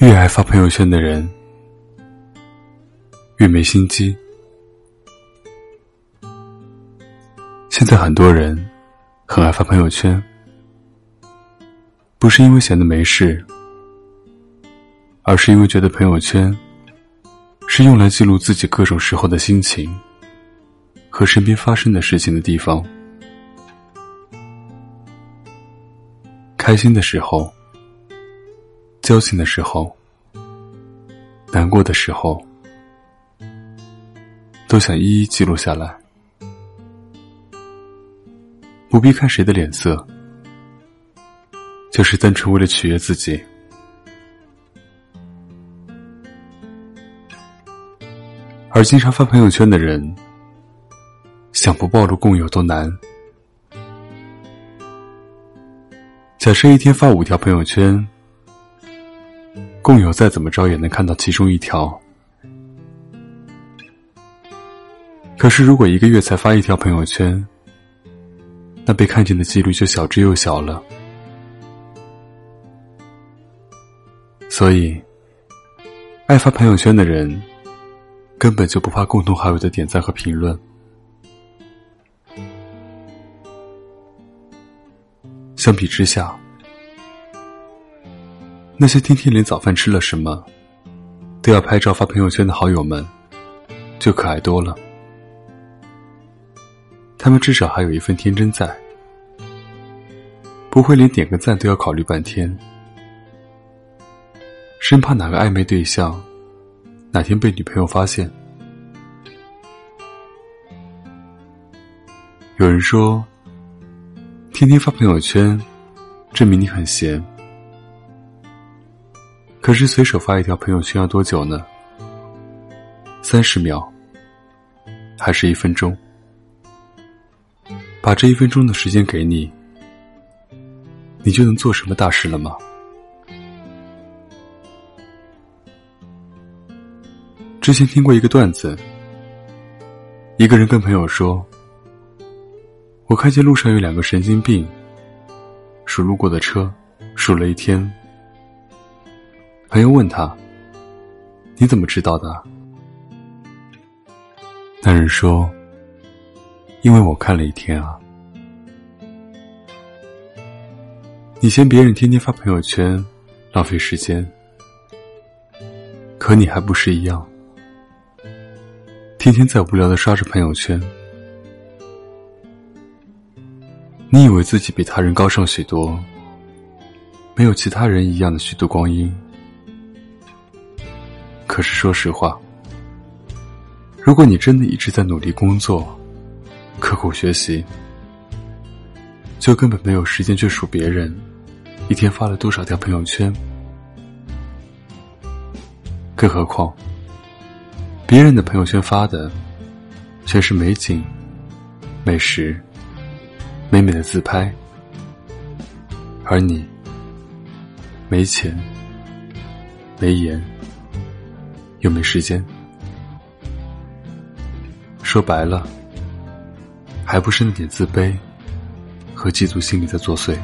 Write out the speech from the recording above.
越爱发朋友圈的人，越没心机。现在很多人很爱发朋友圈，不是因为闲得没事，而是因为觉得朋友圈是用来记录自己各种时候的心情和身边发生的事情的地方。开心的时候，交心的时候，难过的时候，都想一一记录下来，不必看谁的脸色，就是单纯为了取悦自己。而经常发朋友圈的人，想不暴露共有都难。假设一天发五条朋友圈，共有再怎么着也能看到其中一条。可是如果一个月才发一条朋友圈，那被看见的几率就小之又小了。所以，爱发朋友圈的人，根本就不怕共同好友的点赞和评论。相比之下，那些天天连早饭吃了什么都要拍照发朋友圈的好友们，就可爱多了。他们至少还有一份天真在，不会连点个赞都要考虑半天，生怕哪个暧昧对象哪天被女朋友发现。有人说。天天发朋友圈，证明你很闲。可是随手发一条朋友圈要多久呢？三十秒，还是一分钟？把这一分钟的时间给你，你就能做什么大事了吗？之前听过一个段子，一个人跟朋友说。我看见路上有两个神经病，数路过的车，数了一天。朋友问他：“你怎么知道的？”那人说：“因为我看了一天啊。”你嫌别人天天发朋友圈浪费时间，可你还不是一样，天天在无聊的刷着朋友圈。你以为自己比他人高尚许多，没有其他人一样的虚度光阴。可是说实话，如果你真的一直在努力工作、刻苦学习，就根本没有时间去数别人一天发了多少条朋友圈。更何况，别人的朋友圈发的全是美景、美食。美美的自拍，而你没钱、没颜，又没时间，说白了，还不是那点自卑和嫉妒心理在作祟。